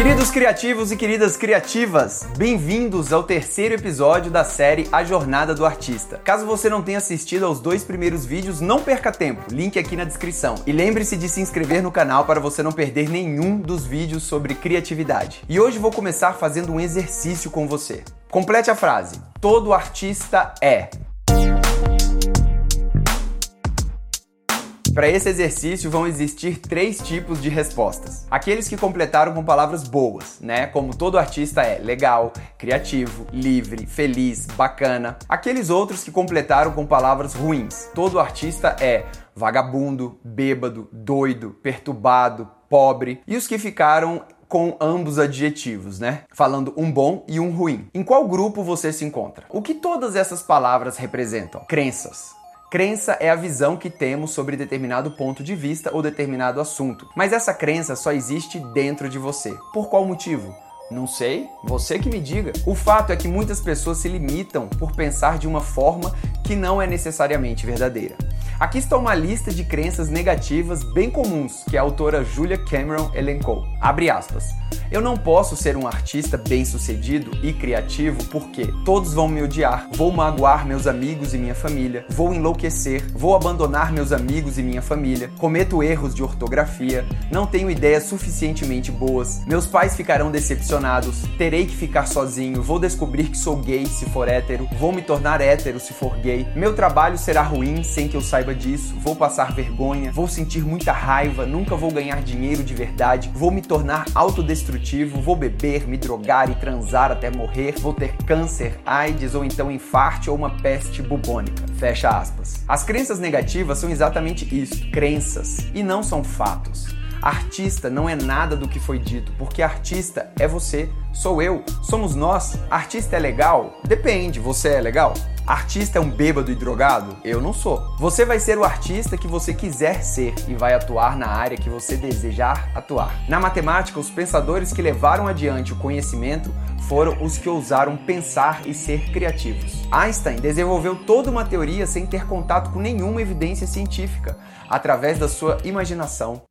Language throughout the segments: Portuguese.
Queridos criativos e queridas criativas, bem-vindos ao terceiro episódio da série A Jornada do Artista. Caso você não tenha assistido aos dois primeiros vídeos, não perca tempo, link aqui na descrição. E lembre-se de se inscrever no canal para você não perder nenhum dos vídeos sobre criatividade. E hoje vou começar fazendo um exercício com você. Complete a frase: Todo artista é. Para esse exercício vão existir três tipos de respostas. Aqueles que completaram com palavras boas, né? Como todo artista é legal, criativo, livre, feliz, bacana. Aqueles outros que completaram com palavras ruins. Todo artista é vagabundo, bêbado, doido, perturbado, pobre. E os que ficaram com ambos adjetivos, né? Falando um bom e um ruim. Em qual grupo você se encontra? O que todas essas palavras representam? Crenças. Crença é a visão que temos sobre determinado ponto de vista ou determinado assunto. Mas essa crença só existe dentro de você. Por qual motivo? Não sei, você que me diga. O fato é que muitas pessoas se limitam por pensar de uma forma que não é necessariamente verdadeira. Aqui está uma lista de crenças negativas bem comuns que a autora Julia Cameron elencou. Abre aspas. Eu não posso ser um artista bem-sucedido e criativo porque todos vão me odiar, vou magoar meus amigos e minha família, vou enlouquecer, vou abandonar meus amigos e minha família, cometo erros de ortografia, não tenho ideias suficientemente boas, meus pais ficarão decepcionados, terei que ficar sozinho, vou descobrir que sou gay se for hétero, vou me tornar hétero se for gay, meu trabalho será ruim sem que eu saiba disso, vou passar vergonha, vou sentir muita raiva, nunca vou ganhar dinheiro de verdade, vou me tornar autodestrutivo vou beber, me drogar e transar até morrer, vou ter câncer, AIDS ou então infarte ou uma peste bubônica. Fecha aspas. As crenças negativas são exatamente isso, crenças, e não são fatos. Artista não é nada do que foi dito, porque artista é você, sou eu, somos nós. Artista é legal? Depende, você é legal? Artista é um bêbado e drogado? Eu não sou. Você vai ser o artista que você quiser ser e vai atuar na área que você desejar atuar. Na matemática, os pensadores que levaram adiante o conhecimento foram os que ousaram pensar e ser criativos. Einstein desenvolveu toda uma teoria sem ter contato com nenhuma evidência científica, através da sua imaginação.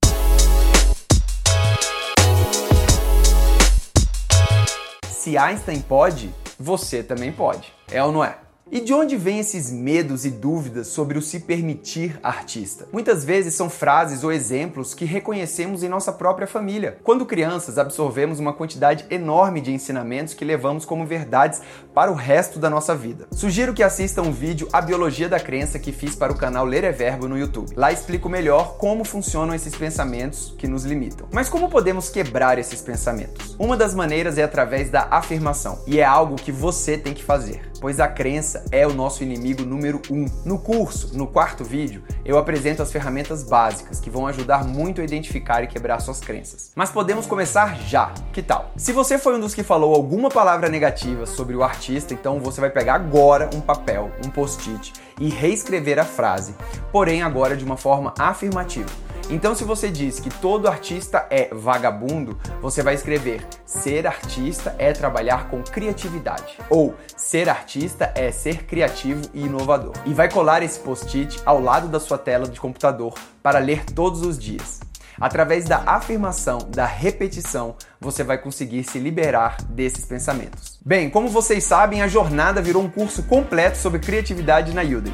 Se Einstein pode, você também pode. É ou não é? E de onde vêm esses medos e dúvidas sobre o se permitir artista? Muitas vezes são frases ou exemplos que reconhecemos em nossa própria família. Quando crianças, absorvemos uma quantidade enorme de ensinamentos que levamos como verdades para o resto da nossa vida. Sugiro que assista um vídeo A Biologia da Crença que fiz para o canal Ler é Verbo no YouTube. Lá explico melhor como funcionam esses pensamentos que nos limitam. Mas como podemos quebrar esses pensamentos? Uma das maneiras é através da afirmação, e é algo que você tem que fazer pois a crença é o nosso inimigo número um. No curso, no quarto vídeo, eu apresento as ferramentas básicas que vão ajudar muito a identificar e quebrar suas crenças. Mas podemos começar já. Que tal? Se você foi um dos que falou alguma palavra negativa sobre o artista, então você vai pegar agora um papel, um post-it e reescrever a frase, porém agora de uma forma afirmativa. Então, se você diz que todo artista é vagabundo, você vai escrever: ser artista é trabalhar com criatividade. Ou ser artista é ser criativo e inovador. E vai colar esse post-it ao lado da sua tela de computador para ler todos os dias. Através da afirmação, da repetição, você vai conseguir se liberar desses pensamentos. Bem, como vocês sabem, a jornada virou um curso completo sobre criatividade na Udemy.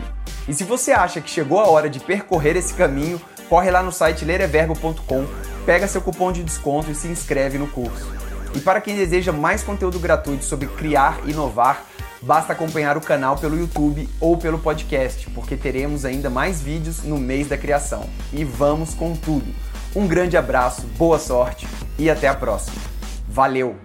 E se você acha que chegou a hora de percorrer esse caminho, corre lá no site lereverbo.com, pega seu cupom de desconto e se inscreve no curso. E para quem deseja mais conteúdo gratuito sobre criar e inovar, basta acompanhar o canal pelo YouTube ou pelo podcast, porque teremos ainda mais vídeos no mês da criação. E vamos com tudo! Um grande abraço, boa sorte e até a próxima. Valeu!